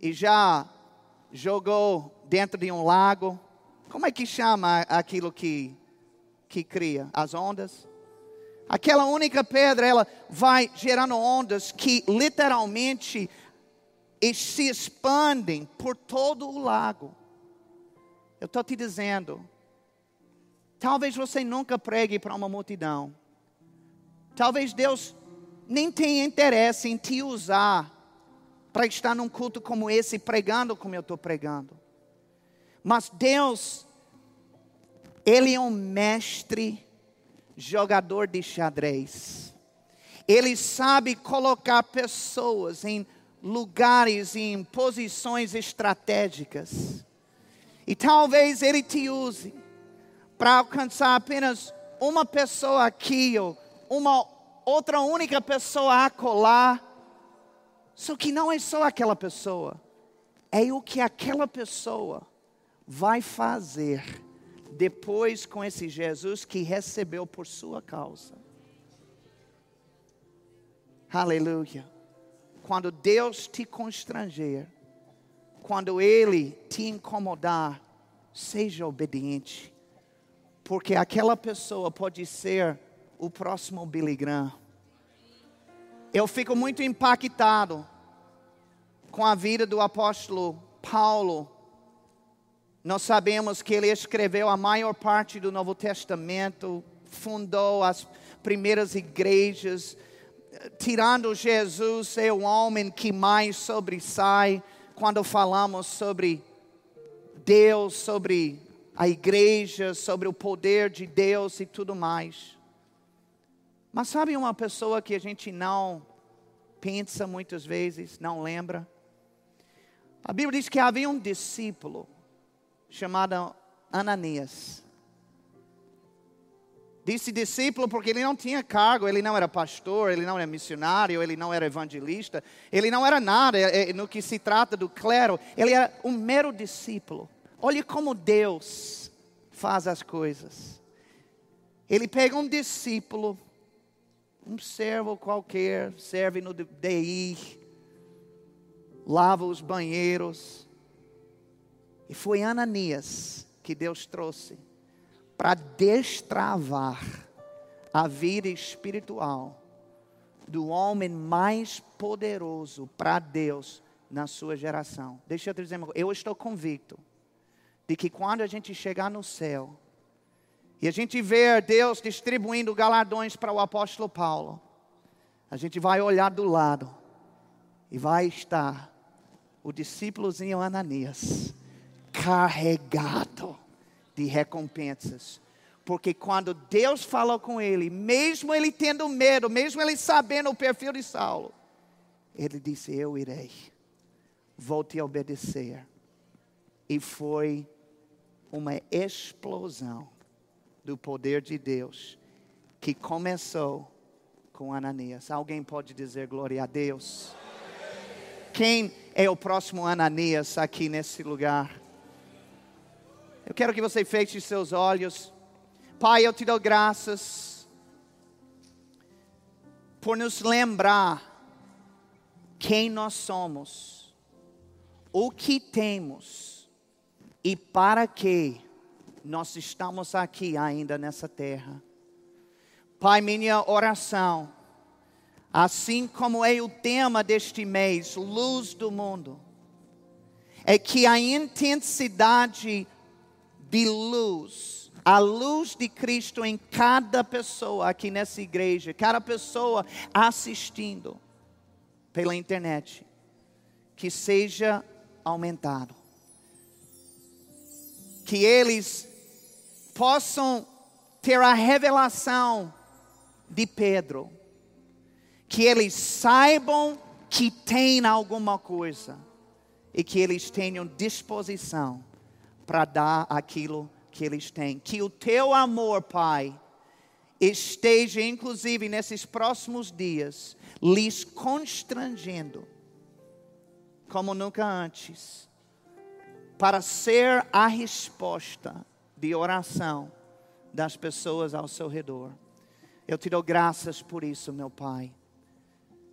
e já jogou dentro de um lago? Como é que chama aquilo que, que cria? As ondas? Aquela única pedra, ela vai gerando ondas que literalmente se expandem por todo o lago. Eu estou te dizendo, Talvez você nunca pregue para uma multidão. Talvez Deus nem tenha interesse em te usar para estar num culto como esse, pregando como eu estou pregando. Mas Deus, Ele é um mestre jogador de xadrez. Ele sabe colocar pessoas em lugares, em posições estratégicas. E talvez Ele te use para alcançar apenas uma pessoa aqui ou uma outra única pessoa acolá. Só que não é só aquela pessoa, é o que aquela pessoa vai fazer depois com esse Jesus que recebeu por sua causa. Aleluia. Quando Deus te constranger, quando Ele te incomodar, seja obediente porque aquela pessoa pode ser o próximo Billy Graham. Eu fico muito impactado com a vida do apóstolo Paulo. Nós sabemos que ele escreveu a maior parte do Novo Testamento, fundou as primeiras igrejas, tirando Jesus é o homem que mais sobressai quando falamos sobre Deus, sobre a igreja, sobre o poder de Deus e tudo mais. Mas sabe uma pessoa que a gente não pensa muitas vezes, não lembra. A Bíblia diz que havia um discípulo chamado Ananias. Disse discípulo porque ele não tinha cargo, ele não era pastor, ele não era missionário, ele não era evangelista, ele não era nada é, é, no que se trata do clero, ele era um mero discípulo. Olhe como Deus faz as coisas. Ele pega um discípulo, um servo qualquer, serve no DI, lava os banheiros. E foi Ananias que Deus trouxe para destravar a vida espiritual do homem mais poderoso para Deus na sua geração. Deixa eu te dizer uma coisa, eu estou convicto de que quando a gente chegar no céu e a gente ver Deus distribuindo galardões para o apóstolo Paulo, a gente vai olhar do lado e vai estar o discípulozinho Ananias carregado de recompensas. Porque quando Deus falou com ele, mesmo ele tendo medo, mesmo ele sabendo o perfil de Saulo, ele disse: Eu irei, vou te obedecer. E foi uma explosão do poder de Deus que começou com Ananias. Alguém pode dizer glória a Deus? Quem é o próximo Ananias aqui nesse lugar? Eu quero que você feche seus olhos. Pai, eu te dou graças por nos lembrar quem nós somos, o que temos e para que nós estamos aqui ainda nessa terra. Pai, minha oração, assim como é o tema deste mês, luz do mundo, é que a intensidade de luz, a luz de Cristo em cada pessoa aqui nessa igreja, cada pessoa assistindo pela internet, que seja aumentado. Que eles possam ter a revelação de Pedro, que eles saibam que tem alguma coisa e que eles tenham disposição para dar aquilo que eles têm. Que o teu amor, Pai, esteja, inclusive nesses próximos dias, lhes constrangendo, como nunca antes, para ser a resposta de oração das pessoas ao seu redor. Eu te dou graças por isso, meu Pai,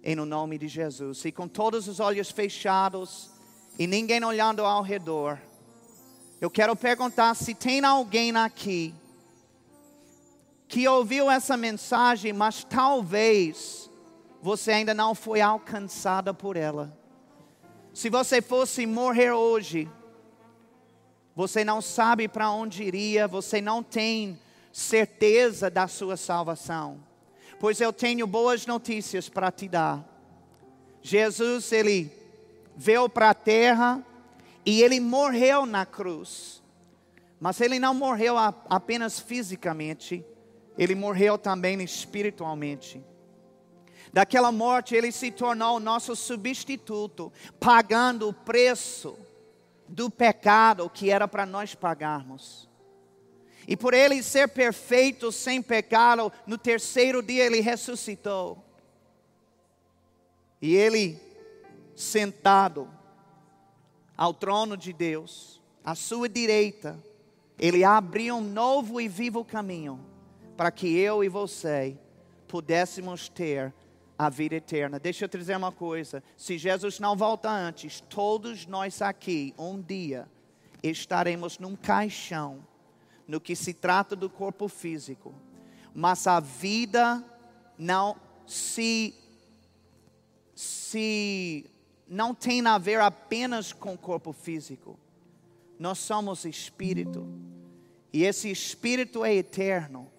em no nome de Jesus. E com todos os olhos fechados e ninguém olhando ao redor. Eu quero perguntar se tem alguém aqui que ouviu essa mensagem, mas talvez você ainda não foi alcançada por ela. Se você fosse morrer hoje, você não sabe para onde iria, você não tem certeza da sua salvação. Pois eu tenho boas notícias para te dar. Jesus, ele veio para a terra, e ele morreu na cruz. Mas ele não morreu apenas fisicamente, ele morreu também espiritualmente. Daquela morte ele se tornou o nosso substituto, pagando o preço do pecado que era para nós pagarmos. E por ele ser perfeito, sem pecado, no terceiro dia ele ressuscitou. E ele, sentado ao trono de Deus, à sua direita, ele abriu um novo e vivo caminho para que eu e você pudéssemos ter a vida eterna. Deixa eu te dizer uma coisa: se Jesus não volta antes, todos nós aqui, um dia, estaremos num caixão, no que se trata do corpo físico, mas a vida não se, se não tem a ver apenas com o corpo físico. Nós somos espírito. E esse espírito é eterno.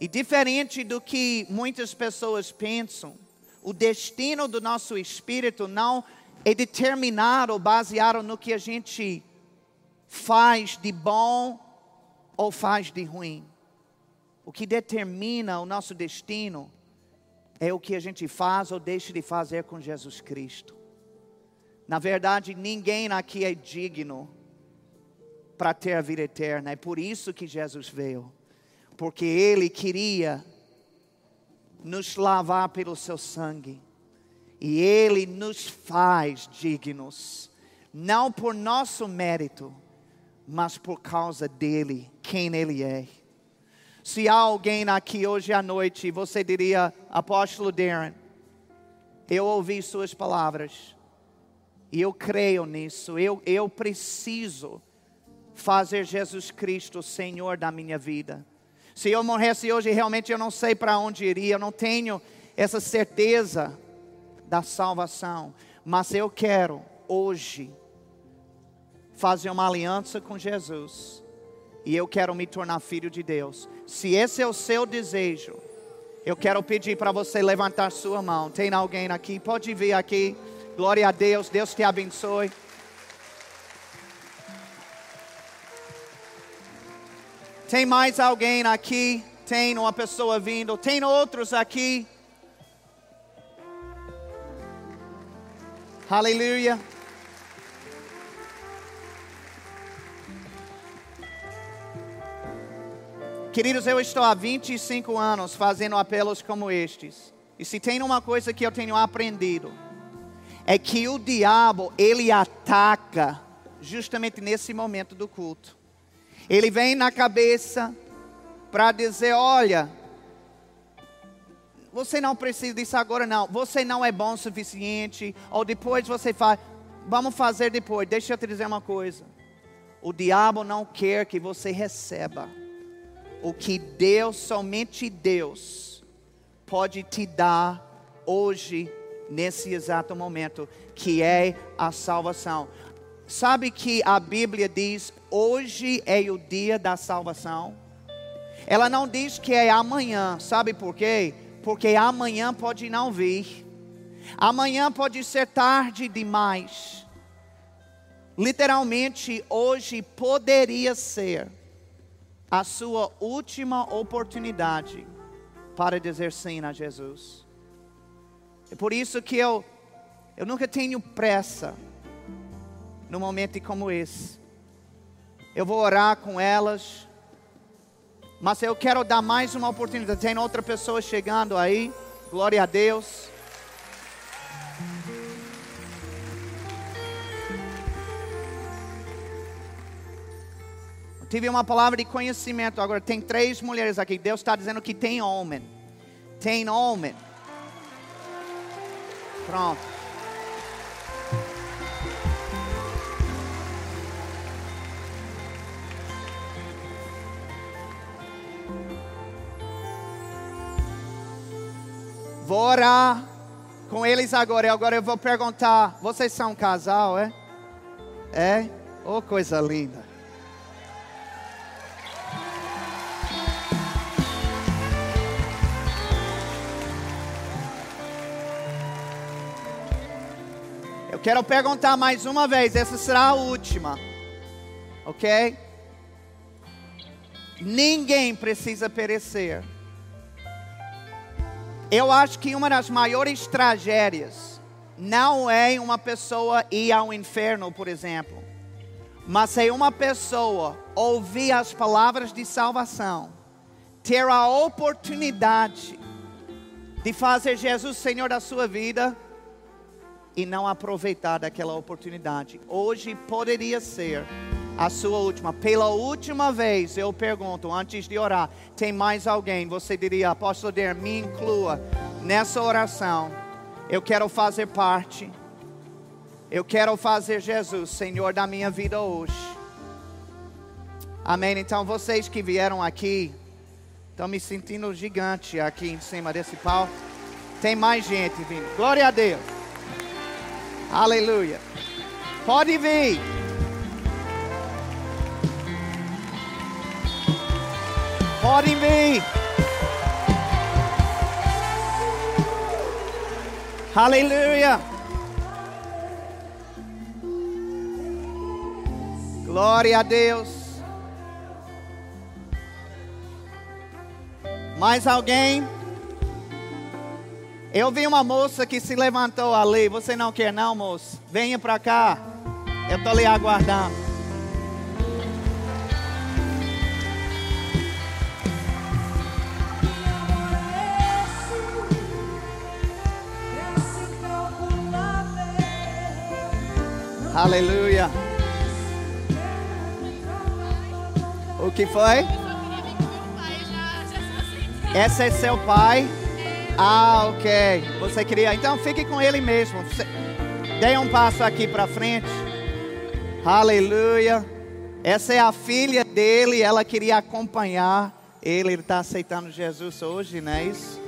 E diferente do que muitas pessoas pensam, o destino do nosso espírito não é determinado baseado no que a gente faz de bom ou faz de ruim. O que determina o nosso destino é o que a gente faz ou deixa de fazer com Jesus Cristo. Na verdade, ninguém aqui é digno para ter a vida eterna. É por isso que Jesus veio. Porque Ele queria nos lavar pelo seu sangue. E Ele nos faz dignos. Não por nosso mérito, mas por causa dele, quem Ele é. Se há alguém aqui hoje à noite, você diria, Apóstolo Darren, eu ouvi Suas palavras e eu creio nisso. Eu, eu preciso fazer Jesus Cristo Senhor da minha vida. Se eu morresse hoje, realmente eu não sei para onde iria, eu não tenho essa certeza da salvação. Mas eu quero hoje fazer uma aliança com Jesus. E eu quero me tornar filho de Deus. Se esse é o seu desejo, eu quero pedir para você levantar sua mão. Tem alguém aqui? Pode vir aqui. Glória a Deus, Deus te abençoe. Tem mais alguém aqui? Tem uma pessoa vindo? Tem outros aqui? Aleluia. Queridos, eu estou há 25 anos fazendo apelos como estes. E se tem uma coisa que eu tenho aprendido, é que o diabo, ele ataca justamente nesse momento do culto. Ele vem na cabeça para dizer: olha, você não precisa disso agora, não. Você não é bom o suficiente. Ou depois você faz, vamos fazer depois. Deixa eu te dizer uma coisa: o diabo não quer que você receba o que Deus, somente Deus, pode te dar hoje nesse exato momento, que é a salvação. Sabe que a Bíblia diz: hoje é o dia da salvação? Ela não diz que é amanhã, sabe por quê? Porque amanhã pode não vir, amanhã pode ser tarde demais. Literalmente, hoje poderia ser a sua última oportunidade para dizer sim a Jesus. É por isso que eu, eu nunca tenho pressa num momento como esse. Eu vou orar com elas, mas eu quero dar mais uma oportunidade. Tem outra pessoa chegando aí, glória a Deus. tive uma palavra de conhecimento. Agora tem três mulheres aqui. Deus está dizendo que tem homem. Tem homem. Pronto. Vou orar com eles agora. Agora eu vou perguntar: vocês são um casal, é? É? Oh, coisa linda. Eu quero perguntar mais uma vez, essa será a última. Ok? Ninguém precisa perecer. Eu acho que uma das maiores tragédias não é uma pessoa ir ao inferno, por exemplo, mas é uma pessoa ouvir as palavras de salvação, ter a oportunidade de fazer Jesus Senhor da sua vida e não aproveitar daquela oportunidade. Hoje poderia ser a sua última. Pela última vez eu pergunto, antes de orar, tem mais alguém? Você diria, apóstolo Der, me inclua nessa oração. Eu quero fazer parte. Eu quero fazer Jesus Senhor da minha vida hoje. Amém. Então vocês que vieram aqui, estão me sentindo gigante aqui em cima desse pau. Tem mais gente vindo. Glória a Deus. Aleluia. Pode vir. Podem vir. Aleluia. Glória a Deus. Mais alguém? Eu vi uma moça que se levantou ali. Você não quer não, moça? Venha para cá. Eu estou lhe aguardando. Aleluia. O que foi? Esse é seu pai? Ah, ok. Você queria. Então fique com ele mesmo. Dê um passo aqui para frente. Aleluia. Essa é a filha dele. Ela queria acompanhar ele. Ele está aceitando Jesus hoje, não é isso?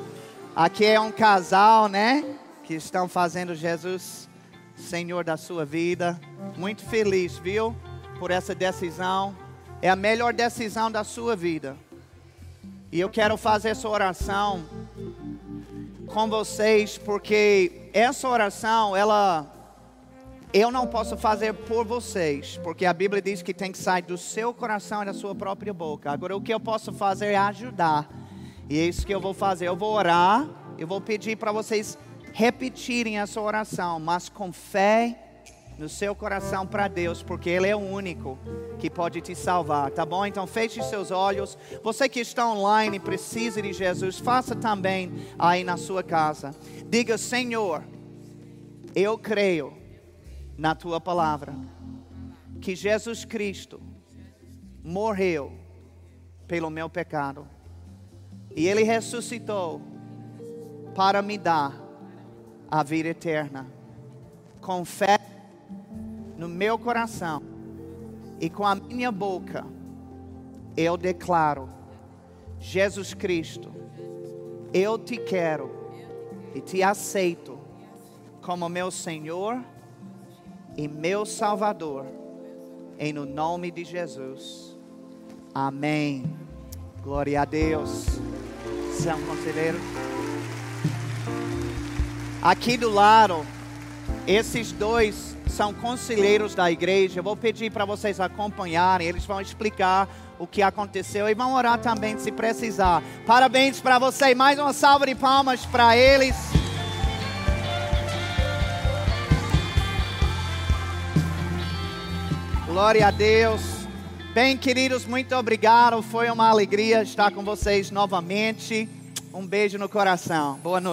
Aqui é um casal, né? Que estão fazendo Jesus Senhor da sua vida. Muito feliz, viu? Por essa decisão. É a melhor decisão da sua vida. E eu quero fazer essa oração com vocês, porque essa oração, ela. Eu não posso fazer por vocês, porque a Bíblia diz que tem que sair do seu coração e da sua própria boca. Agora, o que eu posso fazer é ajudar. E é isso que eu vou fazer. Eu vou orar, eu vou pedir para vocês repetirem essa oração, mas com fé no seu coração para Deus, porque Ele é o único que pode te salvar, tá bom? Então feche seus olhos. Você que está online e precisa de Jesus, faça também aí na sua casa. Diga, Senhor, eu creio na tua palavra que Jesus Cristo morreu pelo meu pecado e Ele ressuscitou para me dar a vida eterna. Com fé no meu coração e com a minha boca, eu declaro: Jesus Cristo, eu te quero e te aceito como meu Senhor e meu Salvador, em no nome de Jesus. Amém. Glória a Deus. São conselheiros. Aqui do lado, esses dois são conselheiros da igreja. Eu vou pedir para vocês acompanharem, eles vão explicar o que aconteceu e vão orar também se precisar. Parabéns para vocês, mais uma salva de palmas para eles. Glória a Deus. Bem, queridos, muito obrigado. Foi uma alegria estar com vocês novamente. Um beijo no coração. Boa noite.